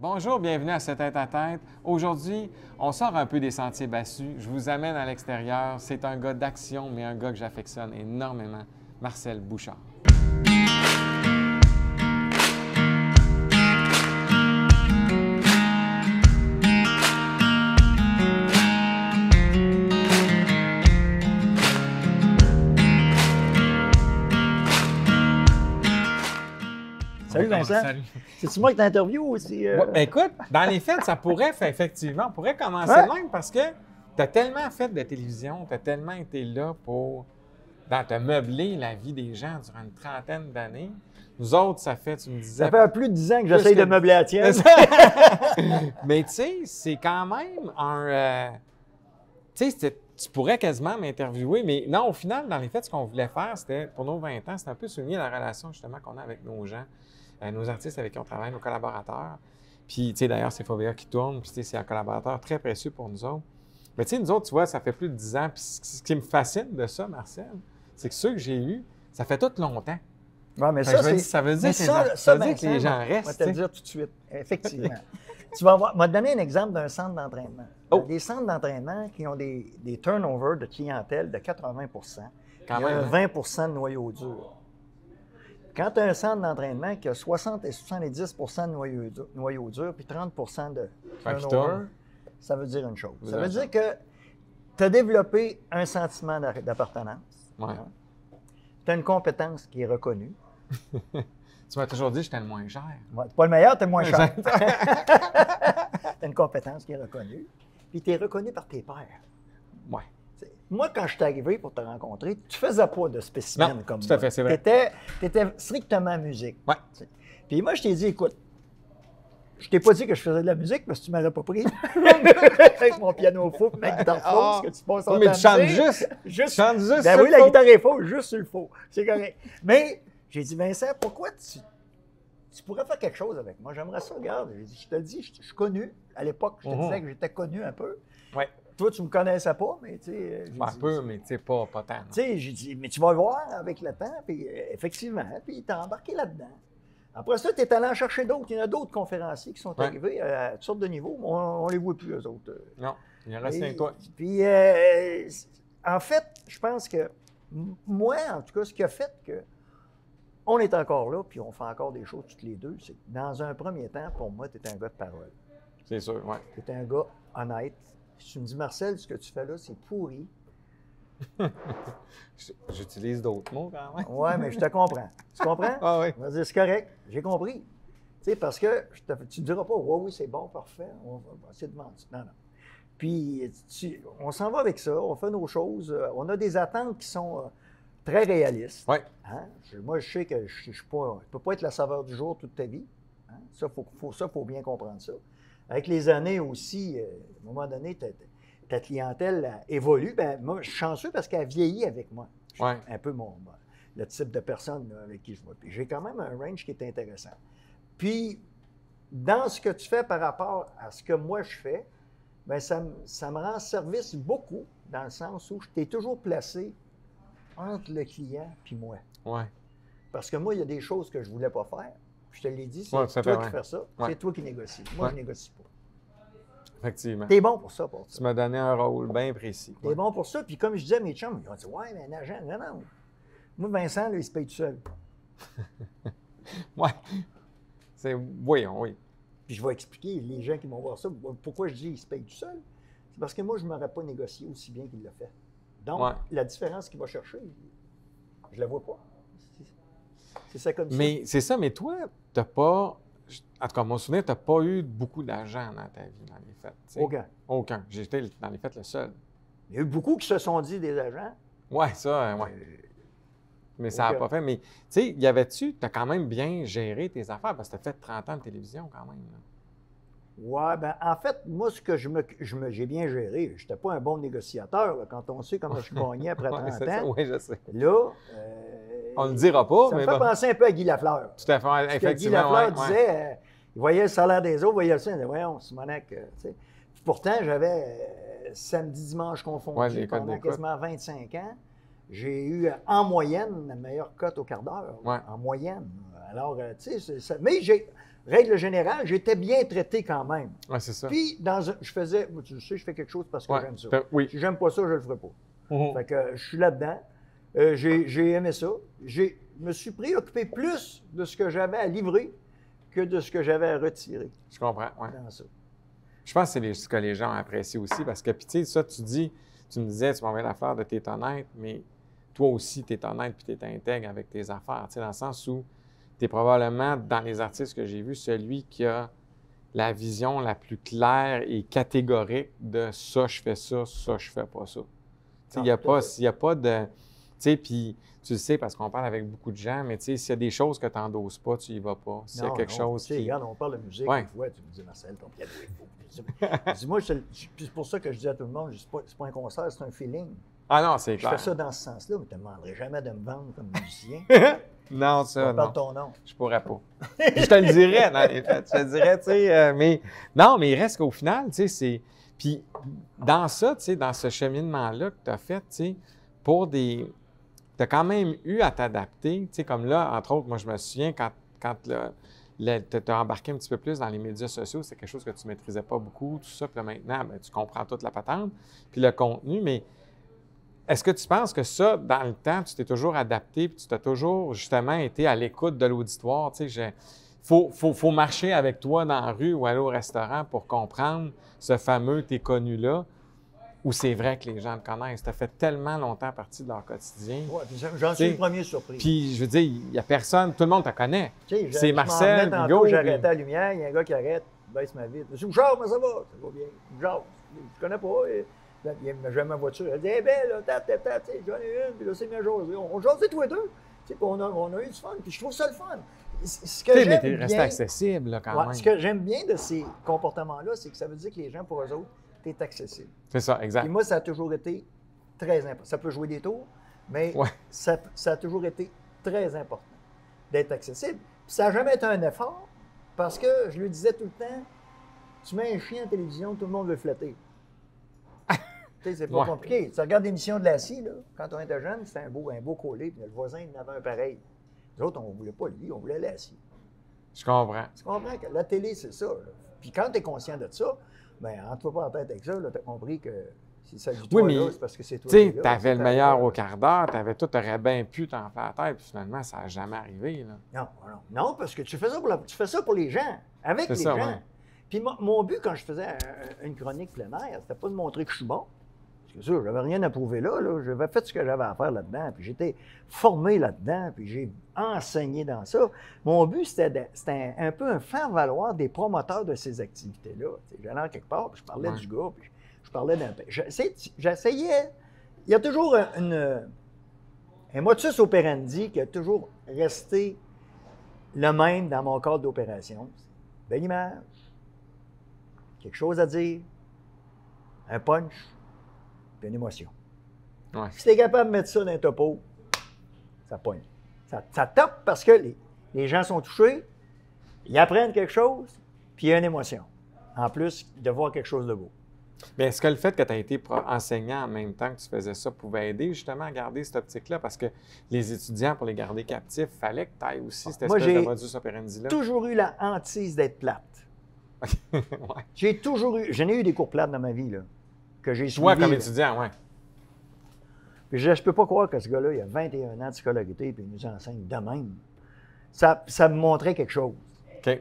Bonjour, bienvenue à ce tête à tête. Aujourd'hui, on sort un peu des sentiers battus. Je vous amène à l'extérieur. C'est un gars d'action, mais un gars que j'affectionne énormément, Marcel Bouchard. Vincent. C'est-tu moi qui t'interview ou c'est. euh, Ouais, ben écoute, dans les faits, ça pourrait, fait- effectivement, on pourrait commencer Ouais. même parce que tu as tellement fait de télévision, tu as tellement été là pour dans, te meubler la vie des gens durant une trentaine d'années. Nous autres, ça fait, tu me disais. Ça fait plus de 10 ans que j'essaye que- de meubler la tienne. Mais tu sais, c'est quand même un. euh, tu sais, tu pourrais quasiment m'interviewer, mais non, au final, dans les faits, ce qu'on voulait faire, c'était, pour nos 20 ans, c'était un peu souligner la relation justement qu'on a avec nos gens, nos artistes avec qui on travaille, nos collaborateurs. Puis, tu sais, d'ailleurs, c'est Fovea qui tourne, puis tu sais, c'est un collaborateur très précieux pour nous autres. Mais tu sais, nous autres, tu vois, ça fait plus de 10 ans. Puis ce qui me fascine de ça, Marcel, c'est que ceux que j'ai eus, ça fait tout longtemps. Ouais, mais ça, ça veut dire que les ça, ça veut dire que les gens restent, Je vais te le dire tout de suite. Effectivement. tu vas voir. Je vais te donner un exemple d'un centre d'entraînement. Oh. Des centres d'entraînement qui ont des, des turnovers de clientèle de 80 Quand Il y a même, un hein? 20% de noyau dur. Quand tu as un centre d'entraînement qui a 60 et 70 de noyau dur, noyau dur puis 30% de turnover, ça veut dire une chose. Ça veut dire que tu as développé un sentiment d'a- d'appartenance. Ouais. Tu as une compétence qui est reconnue. Tu m'as toujours dit que j'étais le moins cher. Ouais, t'es pas le meilleur, tu es le moins cher. Tu as une compétence qui est reconnue. Puis tu es reconnu par tes pairs. Moi, quand je suis arrivé pour te rencontrer, tu faisais pas de spécimen Non, comme tout à fait, c'est vrai. T'étais, t'étais strictement musique. Ouais. T'sais. Puis moi, je t'ai dit, écoute, je t'ai pas dit que je faisais de la musique parce que tu m'aurais pas pris. Avec mon piano faux, ma guitare fausse, Ah. que tu passes Oui, ton mais tu chantes juste. Juste. Tu chantes juste Ben oui, la faux. guitare est fausse, juste sur le faux. C'est correct. Mais j'ai dit, Vincent, pourquoi tu, tu pourrais faire quelque chose avec moi? J'aimerais ça, regarde. J'ai dit, je te dis, je, je suis connu. À l'époque, je te Mhm. disais que j'étais connu un peu. Ouais. Toi, tu me connaissais pas, mais tu sais. Ben, un dit, peu, mais tu sais, pas, pas tant. tu sais, j'ai dit, mais tu vas voir avec le temps, puis euh, effectivement, puis t'es embarqué là-dedans. Après ça, tu es allé en chercher d'autres. Il y en a d'autres conférenciers qui sont Ouais. arrivés à toutes sortes de niveaux, mais on, on les voit plus, eux autres. Non, il en reste que toi. Puis, euh, en fait, je pense que moi, en tout cas, ce qui a fait que on est encore là, puis on fait encore des choses toutes les deux, c'est que dans un premier temps, pour moi, tu es un gars de parole. C'est sûr, ouais. Tu es un gars honnête. Tu me dis, Marcel, ce que tu fais là, c'est pourri. J'utilise d'autres mots quand même. Ouais, mais je te comprends. Tu comprends? Ah oui. C'est correct, j'ai compris. Tu sais, parce que je te- tu ne diras pas, oui, oui, c'est bon, parfait, on va, on va essayer de vendre. ça. Non, non. Puis, tu- on s'en va avec ça, on fait nos choses, on a des attentes qui sont euh, très réalistes. Ouais. Hein? Je- moi, je sais que je ne peux pas être la saveur du jour toute ta vie. Hein? Ça, il faut, faut- ça, faut bien comprendre ça. Avec les années aussi, euh, à un moment donné, ta, ta clientèle évolue. Ben, moi, je suis chanceux parce qu'elle vieillit avec moi. Ouais. Un peu mon, le type de personne avec qui je. Puis j'ai quand même un range qui est intéressant. Puis, dans ce que tu fais par rapport à ce que moi je fais, ben ça, me- ça me rend service beaucoup, dans le sens où je t'ai toujours placé entre le client puis moi. Ouais. Parce que moi, il y a des choses que je ne voulais pas faire. Je te l'ai dit, c'est Ouais, toi qui fais ça, Ouais. c'est toi qui négocies. Moi, Ouais. je négocie pas. Effectivement. T'es bon pour ça, pour Tu ça. m'as donné un rôle bien précis. T'es bon pour ça. Puis comme je disais à mes chums, ils ont dit Ouais, mais un agent, non, non. Moi, Vincent, là, il se paye tout seul. Ouais. C'est. Voyons, oui. Puis je vais expliquer, les gens qui vont voir ça, pourquoi je dis il se paye tout seul. C'est parce que moi, je ne m'aurais pas négocié aussi bien qu'il l'a fait. Donc, la différence qu'il va chercher, je ne la vois pas. C'est- C'est ça comme ça. Mais c'est ça, mais toi, t'as pas. En tout cas, mon souvenir, t'as pas eu beaucoup d'argent dans ta vie, dans les fêtes. Aucun. Aucun. J'étais dans les fêtes le seul. Il y a eu beaucoup qui se sont dit des agents. Ouais, ça, ouais. Mais ça n'a pas fait. Mais, tu sais, y avait-tu, tu as quand même bien géré tes affaires parce que tu as fait 30 ans de télévision quand même. là. Ouais, ben en fait, moi, ce que je me, je me- j'ai bien géré, je n'étais pas un bon négociateur. là, quand on sait comment je gagnais après 30 Ouais, c'est ça, ans. oui, je sais. Là, euh, On le dira pas, ça mais me fait bon. penser un peu à Guy Lafleur. Tout à fait, Parce que Guy effectivement. Lafleur ouais, ouais. disait, euh, il voyait le salaire des autres, il voyait le sien, il disait, voyons, Simonac, euh, tu sais. Pourtant, j'avais euh, samedi, dimanche confondu Ouais, pendant quasiment 25 ans. J'ai eu, en moyenne, la meilleure cote au quart d'heure. En moyenne. Alors, tu sais, ça. Mais j'ai, règle générale, j'étais bien traité quand même. Ouais, c'est ça. Puis, dans un- je faisais, tu sais, je fais quelque chose parce que Ouais. j'aime ça. Oui. Si j'aime pas ça, je le ferai pas. Mhm. Fait que je suis là-dedans. Euh, j'ai aimé ça. Je me suis préoccupé plus de ce que j'avais à livrer que de ce que j'avais à retirer Je comprends. Je pense que c'est ce que les gens apprécient aussi parce que, puis tu sais, ça, tu dis, tu me disais, tu m'envoies l'affaire de t'es honnête, mais toi aussi, tu es honnête puis tu es intègre avec tes affaires, tu sais, dans le sens où tu es probablement, dans les artistes que j'ai vus, celui qui a la vision la plus claire et catégorique de ça, je fais ça, ça, je fais pas ça. Tu sais, il n'y a, pas- y a pas de. Tu sais, puis tu le sais parce qu'on parle avec beaucoup de gens, mais tu sais, s'il y a des choses que tu n'endosses pas, tu y vas pas. S'il y a quelque non. chose Tu sais, qui. Regarde, on parle de musique, Ouais. des fois, tu me dis, Marcel, ton piano est. Je dis- je moi, je- je- c'est pour ça que je dis à tout le monde, je c'est pas, pas un concert, c'est un feeling. Ah non, c'est Je clair. fais ça dans ce sens-là, mais tu ne me demanderais jamais de me vendre comme musicien. non, ça, non. ton nom. Je pourrais pas. je te le dirais, dans les faits. Je te le dirais, tu sais. euh, mais non, mais il reste qu'au final, tu sais, c'est. Puis dans ça, tu sais, dans ce cheminement-là que tu as fait, tu sais, pour des. Tu as quand même eu à t'adapter, tu sais, comme là, entre autres, moi, je me souviens quand, quand tu as embarqué un petit peu plus dans les médias sociaux, c'est quelque chose que tu maîtrisais pas beaucoup, tout ça. Puis là, maintenant, ben, tu comprends toute la patente, puis le contenu, mais. Est-ce que tu penses que ça, dans le temps, tu t'es toujours adapté, puis tu t'as toujours justement été à l'écoute de l'auditoire? Tu sais, il faut, faut, faut marcher avec toi dans la rue ou aller au restaurant pour comprendre ce fameux t'es connu-là, ou c'est vrai que les gens le connaissent. Ça fait tellement longtemps partie de leur quotidien. Puis j'en suis le premier surpris. Puis, je veux dire, il n'y a personne, tout le monde te connaît. Je- c'est je Marcel, Hugo, à la lumière, il y a un gars qui arrête, baisse ma vitre. Monsieur Bouchard, mais ça va, ça va bien. Bouchard, je connais pas. là, il j'aime ma voiture. Elle dit, eh ben, là, tap, j'en ai une, puis là, c'est bien José. On, on jasait tous les deux. On a, on a eu du fun, puis je trouve ça le fun. Ce que mais bien, accessible, là, quand Ouais, même. ce que j'aime bien de ces comportements-là, c'est que ça veut dire que les gens, pour eux autres, t'es accessible. C'est ça, exact. Puis moi, ça a toujours été très important. Ça peut jouer des tours, mais Ouais. ça, ça a toujours été très important d'être accessible. Puis ça n'a jamais été un effort parce que je lui disais tout le temps tu mets un chien en télévision, tout le monde veut flatter. tu sais, c'est pas Ouais. compliqué. Tu regardes l'émission de la scie, là, quand on était jeune, c'était un beau, un beau collé, puis le voisin, il en avait un pareil. Nous autres, on ne voulait pas lui, on voulait la scie. Je comprends. Tu comprends que la télé, c'est ça. là. Puis quand tu es conscient de ça, ben, entre pas en tête avec ça, tu as compris que si ça Oui, mais, c'est parce que c'est toi Tu t'avais le meilleur au quart d'heure, t'avais tout, t'aurais bien pu t'en faire tête, puis finalement, ça n'a jamais arrivé, là. Non, non, non, parce que tu fais ça pour, la- tu fais ça pour les gens, avec les ça, gens. ouais. Puis mon, mon but quand je faisais euh, une chronique plein air, c'était pas de montrer que je suis bon. Que ça, j'avais rien à prouver là, là. J'avais fait ce que j'avais à faire là-dedans, puis j'étais formé là-dedans, puis j'ai enseigné dans ça. Mon but, c'était un, un peu un faire-valoir des promoteurs de ces activités-là. J'allais en quelque part, puis je parlais Ouais. du gars, puis je, je parlais d'un... j'essayais- J'essayais... Il y a toujours un- une, un modus operandi qui a toujours resté le même dans mon cadre d'opération. Belle image, quelque chose à dire, un punch, puis une émotion. Ouais. Si tu es capable de mettre ça dans un topo, ça pogne. Ça, ça tape parce que les, les gens sont touchés, ils apprennent quelque chose, puis il y a une émotion. En plus de voir quelque chose de beau. Mais est-ce que le fait que tu as été enseignant en même temps que tu faisais ça pouvait aider justement à garder cette optique-là? Parce que les étudiants, pour les garder captifs, fallait que tu ailles aussi cette Moi, espèce de j'ai modus operandi-là. Toujours eu la hantise d'être plate. ouais. J'ai toujours eu, j'en ai eu des cours plates dans ma vie, là, que j'ai Toi, suivis, comme là. étudiant, ouais. Puis je ne peux pas croire que ce gars-là, il a 21 ans de scolarité, puis il nous enseigne de même. Ça, ça me montrait quelque chose. OK.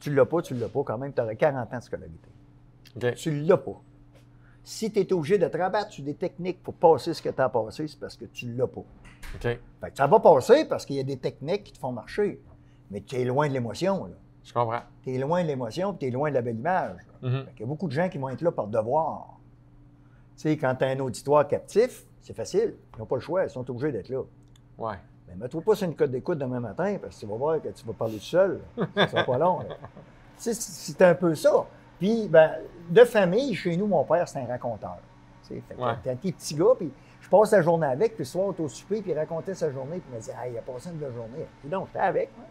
Tu l'as pas, tu l'as pas, quand même, tu aurais 40 ans de scolarité. OK. Tu l'as pas. Si tu es obligé de te rabattre sur des techniques pour passer ce que tu as passé, c'est parce que tu l'as pas. OK. Fait que ça va passer parce qu'il y a des techniques qui te font marcher. Mais tu es loin de l'émotion. là. Je comprends. Tu es loin de l'émotion, tu es loin de la belle image. Mhm. Fait qu'il y a beaucoup de gens qui vont être là par devoir. Tu sais, quand tu as un auditoire captif, c'est facile. Ils n'ont pas le choix, ils sont obligés d'être là. Ouais. Mais mets-toi pas sur une cote d'écoute demain matin parce que tu vas voir que tu vas parler tout seul. Ça sera pas long. Tu sais, c'est un peu ça. Puis, ben, de famille, chez nous, mon père, c'est un raconteur. Tu t'es un petit gars, puis je passe la journée avec, puis soir, on est au souper, puis il racontait sa journée, puis il me disait, ah, il a passé une belle journée. Puis donc, j'étais avec. moi.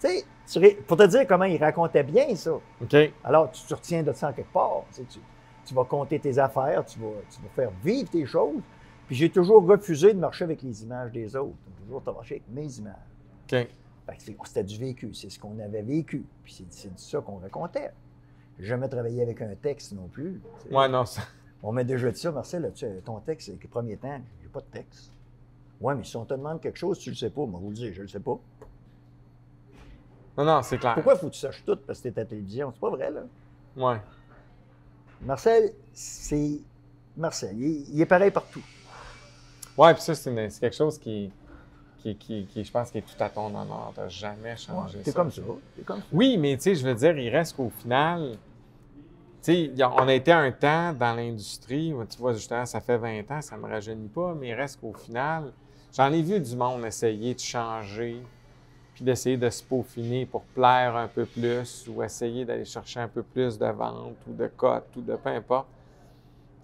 Tu sais, pour te dire comment il racontait bien ça. OK. Alors, tu te retiens de ça en quelque part. Tu, sais, tu- vas compter tes affaires, tu vas, tu vas faire vivre tes choses. Puis j'ai toujours refusé de marcher avec les images des autres. J'ai toujours marché avec mes images. OK. Fait que c'est- C'était du vécu, c'est ce qu'on avait vécu. Puis c'est- ça qu'on racontait. J'ai jamais travaillé avec un texte non plus. Ouais, non, ça. On m'a déjà dit ça, Marcel, as-tu ton texte, c'est le premier temps, j'ai pas de texte. Ouais, mais si on te demande quelque chose, tu le sais pas, moi, vous le dire, je le sais pas. Non, non, c'est clair. Pourquoi faut que tu saches tout? Parce que t'es à la télévision? C'est pas vrai, là. Ouais. Marcel, c'est. Marcel, il est, il est pareil partout. Ouais, puis ça, c'est quelque chose qui, qui, qui, qui, je pense, qui est tout à ton honneur. T'as jamais changé T'es ça. comme ça. Comme ça. Oui, mais tu sais, je veux dire, il reste qu'au final, tu sais, on a été un temps dans l'industrie, tu vois, justement, ça fait 20 ans, ça me rajeunit pas, mais il reste qu'au final, j'en ai vu du monde essayer de changer, puis d'essayer de se peaufiner pour plaire un peu plus, ou essayer d'aller chercher un peu plus de ventes, ou de cotes, ou de peu importe.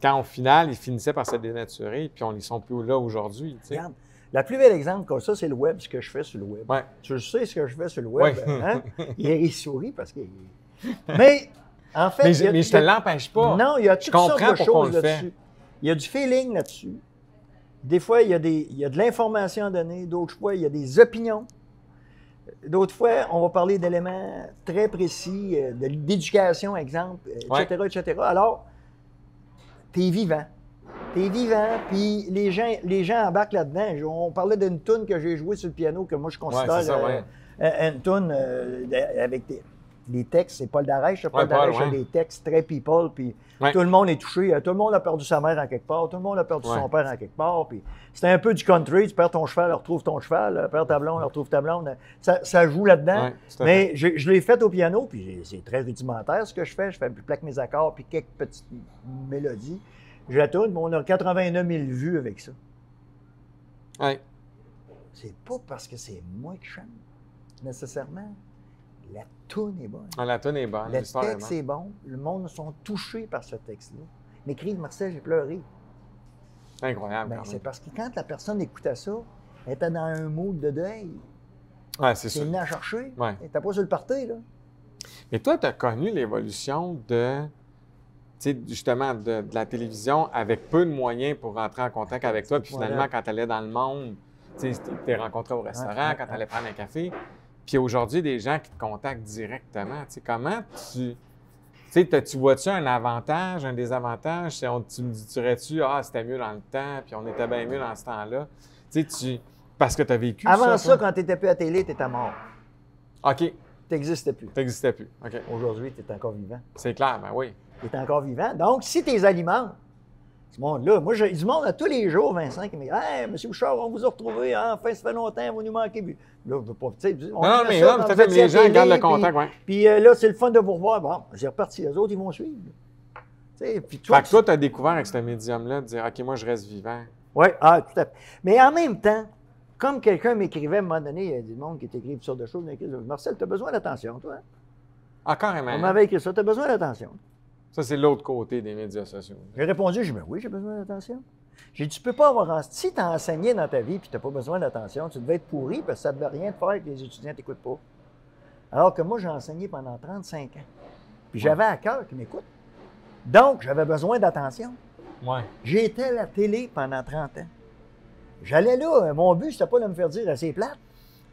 Quand au final, ils finissaient par se dénaturer, puis on n'y sont plus là aujourd'hui, tu sais. Regarde, la plus belle exemple comme ça, c'est le web, ce que je fais sur le web. Ouais. Tu sais, ce que je fais sur le web. Ouais. Hein? il, il sourit parce qu'il. Mais, en fait. Mais il je, y a- mais je il te l'empêche pas. Non, il y a toutes sortes de choses là-dessus. Il y a du feeling là-dessus. Des fois, il y, a des, il y a de l'information à donner. D'autres fois, il y a des opinions. D'autres fois, on va parler d'éléments très précis, euh, de- d'éducation, exemple, euh, Ouais. etc., etc. Alors, tu es vivant. Tu es vivant, puis les gens, les gens embarquent là-dedans. On parlait d'une tune que j'ai jouée sur le piano, que moi, je considère ça, ouais. euh, euh, une tune euh, avec des, des textes. C'est Paul Darèche. Paul Ouais, Paul, Darèche a des textes très people, puis Ouais. tout le monde est touché. Euh, Tout le monde a perdu sa mère en quelque part. Tout le monde a perdu son père en quelque part. Puis c'était un peu du country. Tu perds ton cheval, retrouve ton cheval. euh, Perds ta blonde, retrouve ta blonde. Ça, ça joue là-dedans. Mais je, je l'ai fait au piano, puis c'est très rudimentaire ce que je fais. Je fais je plaque mes accords, puis quelques petites mélodies. Je la tourne, mais on a 89 000 vues avec ça. Ouais. C'est pas parce que c'est moi qui chante, nécessairement. La toune est bonne. Ah, La tonne est bonne. Le est texte est bon. Le monde sont touchés par ce texte-là. M'écrivent Marcel, j'ai pleuré. Incroyable. Ben, c'est parce que quand la personne écoutait ça, elle était dans un mood de deuil. Ouais, c'est C'est ça. venu à chercher. Ouais. Elle n'était pas sur le party, là. Mais toi, tu as connu l'évolution de, justement, de, de la télévision avec peu de moyens pour rentrer en contact avec toi. Puis finalement, Voilà. quand tu allais dans le monde, tu t'es rencontré au restaurant, ouais, quand tu allais prendre un café. Puis aujourd'hui, des gens qui te contactent directement. Tu sais, comment tu. Tu sais, tu vois-tu un avantage, un désavantage? On- tu me dirais-tu, ah, c'était mieux dans le temps, puis on était bien mieux dans ce temps-là? Tu sais, tu. Parce que tu as vécu Avant ça, quand tu n'étais plus à télé, tu étais mort. OK, Tu n'existais plus. t'existais plus. OK. Aujourd'hui, tu es encore vivant. C'est clair, ben oui. Tu es encore vivant. Donc, si tu les alimentes, ce monde-là, moi, j'ai du monde à tous les jours, Vincent, qui me dit Hey, M. Bouchard, on vous a retrouvé, hein, enfin, ça fait longtemps, vous nous manquez. Là, je veux pas. tu sais, on Non, non, fait mais ça là, fait, étiez mais à les gens gardent le contact. Puis euh, là, c'est le fun de vous revoir. Bon, c'est reparti. Les autres, ils vont suivre. Tu sais, puis toi, Fait que toi, tu as découvert avec ce médium-là de dire OK, moi, je reste vivant. Oui, ah, tout à fait. Mais en même temps, comme quelqu'un m'écrivait à un moment donné, il y a du monde qui t'écrit sortes de choses. Marcel, tu as besoin d'attention, toi. Ah, carrément. On m'avait écrit ça, tu as besoin d'attention. Ça, c'est l'autre côté des médias sociaux. J'ai répondu, j'ai dit, Ben oui, j'ai besoin d'attention. J'ai dit, tu peux pas avoir. en- Si tu as enseigné dans ta vie et tu n'as pas besoin d'attention, tu devais être pourri parce que ça ne devait rien te faire que les étudiants ne t'écoutent pas. Alors que moi, j'ai enseigné pendant 35 ans. Puis j'avais à cœur qu'ils m'écoutent. Donc, j'avais besoin d'attention. Ouais. J'étais à la télé pendant 30 ans. J'allais là, euh, mon but, c'était pas de me faire dire assez plate.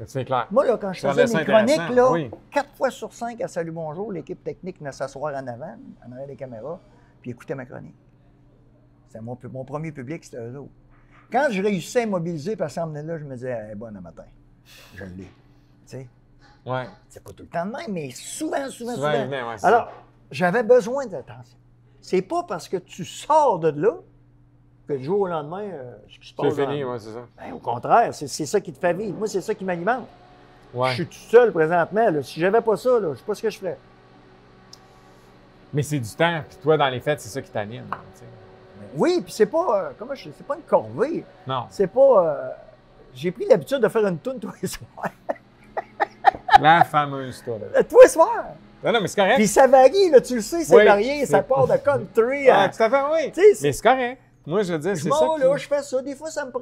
C'est clair. Moi, là, quand je faisais mes chroniques, là, oui. quatre fois sur cinq à Salut Bonjour, l'équipe technique venait s'asseoir en avant, en arrière des caméras, puis écoutait ma chronique. C'était mon, mon premier public, c'était eux autres. Quand je réussissais à mobiliser, puis à s'emmener là, je me disais, elle est bonne le matin. Je l'ai. Tu sais, Ouais. c'est pas tout le temps de même, mais souvent, souvent, Souvent, ouais, Alors, j'avais besoin d'attention. C'est pas parce que tu sors de là que du jour au lendemain, euh, ce qui se passe. C'est fini, ouais, c'est ça. Ben, au contraire, c'est c'est ça qui te fait vivre. Moi, c'est ça qui m'alimente. Ouais. Je suis tout seul présentement. là. Si j'avais pas ça, là, je sais pas ce que je ferais. Mais c'est du temps. Puis toi, dans les fêtes, c'est ça qui t'anime. Oui, puis c'est pas, euh, comment je, c'est pas une corvée. Non. C'est pas. euh, j'ai pris l'habitude de faire une toune tous les soirs. La fameuse, toi. là. Euh, tous les soirs. Non, non, mais c'est correct. Puis ça varie, là, tu le sais, c'est Oui, varié, ça part de country Ah, à. tout à fait, oui. Mais c'est correct. Moi, je veux dire, c'est ça. vais là, qui- je fais ça. Des fois, ça me prend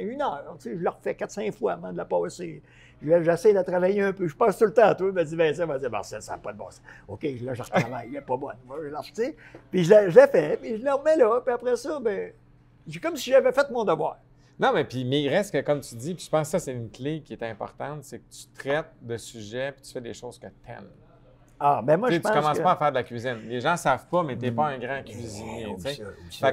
une heure. Tu sais, je le refais 4-5 fois avant de la passer. Je- J'essaie de travailler un peu. Je passe tout le temps à toi. Il m'a dit, Vincent, il m'a dit, Marcel, ça n'a pas de bon sens. OK, là, je retravaille. Il n'est pas bonne. Moi, je la- tu sais. Puis je l'ai je l'ai fait, puis je le remets là. Puis après ça, ben, j'ai comme si j'avais fait mon devoir. Non, mais puis mais il reste que, comme tu dis, puis je pense que ça, c'est une clé qui est importante, c'est que tu traites de sujets puis tu fais des choses que tu aimes. Ah, ben moi, Tu je tu commences que... pas à faire de la cuisine. Les gens savent pas, mais tu n'es pas un grand cuisinier. Oublie tu ne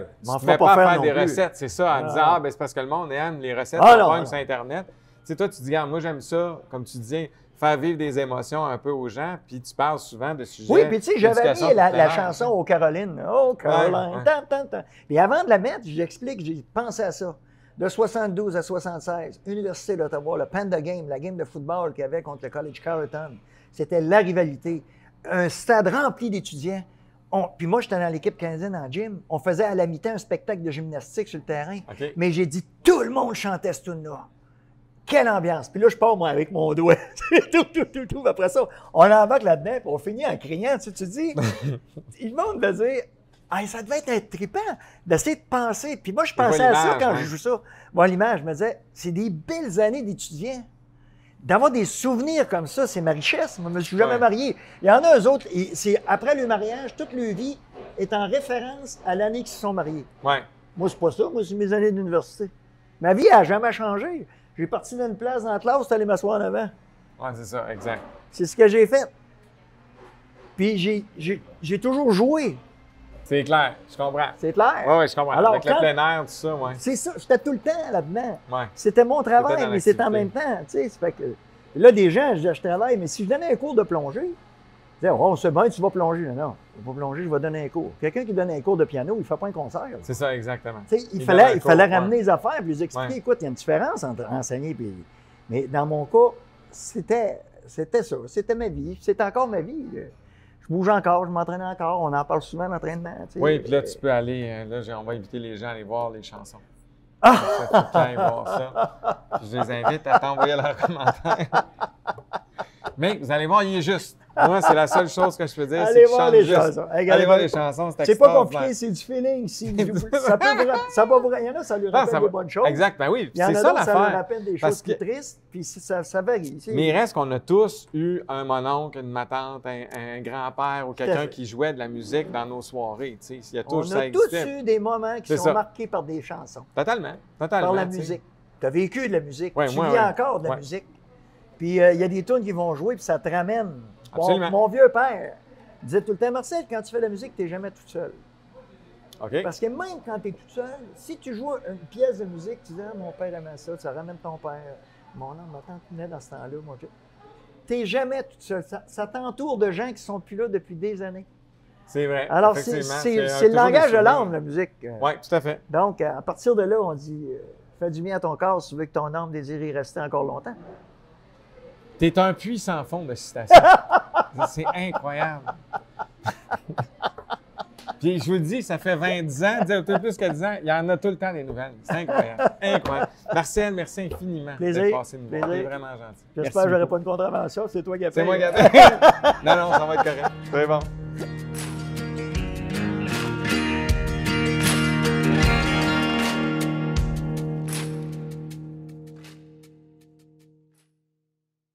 pas pas faire des plus. recettes, c'est ça, en Ah. disant Ah, ben c'est parce que le monde aime les recettes, Ah, on non, non. sur Internet. Tu sais, toi, tu dis, moi, j'aime ça, comme tu disais, faire vivre des émotions un peu aux gens, puis tu parles souvent de sujets. Oui, puis tu sais, j'avais mis la, chanson aux Carolines. Oh, Caroline, ouais. tam, tam, tam. Et avant de la mettre, j'explique, j'ai pensé à ça. De 72 à 76, Université d'Ottawa, le Panda Game, la game de football qu'il y avait contre le College Carleton, c'était la rivalité. Un stade rempli d'étudiants. On- puis moi, j'étais dans l'équipe canadienne en gym. On faisait à la mi-temps un spectacle de gymnastique sur le terrain. Mais j'ai dit, tout le monde chantait ce tune-là. Quelle ambiance! Puis là, je pars, moi, avec mon doigt. tout, tout, tout, tout. Après ça, on embarque là-dedans, puis on finit en criant. Tu, sais, tu dis, le monde va dire, ah, ça devait être trippant d'essayer de penser. Puis moi, je pensais à ça quand hein? je joue ça. Moi, l'image, je me disais, c'est des belles années d'étudiants. D'avoir des souvenirs comme ça, c'est ma richesse. Moi, je me suis jamais Ouais. marié. Il y en a eux autres, c'est après le mariage, toute leur vie est en référence à l'année qu'ils se sont mariés. Ouais. Moi, c'est pas ça. Moi, c'est mes années d'université. Ma vie n'a jamais changé. J'ai parti d'une place dans la classe, aller m'asseoir en avant. Ouais, c'est ça, exact. C'est ce que j'ai fait. Puis j'ai- j'ai j'ai toujours joué. C'est clair, je comprends. C'est clair? Oui, oui, je comprends. Alors, Avec quand- le plein air, tout ça, ouais. C'est ça. J'étais tout le temps là-dedans. Ouais. C'était mon travail, mais c'était en même temps. Tu sais, fait que... Là, des gens, je disais, je travaille, mais si je donnais un cours de plongée, ils disaient, oh, c'est bien, tu vas plonger. Non, non, je vais pas plonger, je vais donner un cours. Quelqu'un qui donne un cours de piano, il ne fait pas un concert. C'est ça, exactement. Tu sais, il Il fallait, il fallait cours, ramener ouais. les affaires puis les expliquer. Ouais. Écoute, il y a une différence entre enseigner et. Mais dans mon cas, c'était, c'était ça. C'était ma vie. C'est encore ma vie. Je bouge encore, je m'entraîne encore. On en parle souvent sais. Oui, puis là, tu peux aller, euh, là, on va inviter les gens à aller voir les chansons. Ah! Ça, tout le temps, aller voir ça. Puis je les invite à t'envoyer leurs commentaires. Mais vous allez voir, il est juste. Moi, c'est la seule chose que je peux dire. Allez voir les chansons. Allez voir les chansons, c'est pas compliqué, c'est du feeling. Ça peut ça va vous- il y en a, ça lui rappelle des bonnes choses. Exact, ben oui, c'est ça d'autres, ça l'affaire. rappelle des choses tristes, puis ça, ça varie. Mais il reste qu'on a tous eu un mononcle, une ma tante, un, grand-père ou quelqu'un qui jouait de la musique dans nos soirées. tu sais. Il y a On a tous eu des moments qui sont ça. marqués par des chansons. Totalement, totalement. par la musique. Tu as vécu de la musique. Tu vis encore de la musique. Puis euh, il y a des tunes qui vont jouer, puis ça te ramène. Mon, Absolument. mon vieux père disait tout le temps, Marcel, quand tu fais de la musique, tu n'es jamais tout seul. Parce que même quand tu es tout seul, si tu joues une pièce de musique, tu dis, ah, mon père aimait ça, ça ramène ton père. Mon oncle, ma tante venait dans ce temps-là. Mon Tu n'es jamais tout seul. Ça, ça t'entoure de gens qui sont plus là depuis des années. C'est vrai. Alors, c'est le langage de l'âme, la musique. Oui, tout à fait. Donc, à partir de là, on dit euh, fais du bien à ton corps si tu veux que ton âme désire y rester encore longtemps. T'es un puits sans fond de citation. c'est incroyable. Puis je vous le dis, ça fait 20 ans, un peu plus que 10 ans, il y en a tout le temps des nouvelles. C'est incroyable. Incroyable. Marcel, merci infiniment Plaisir. d'être passé nous voir. C'est vraiment gentil. J'espère que j'aurai beaucoup. pas une contravention, c'est toi qui as C'est moi qui ai Non, non, ça va être correct. C'est bon.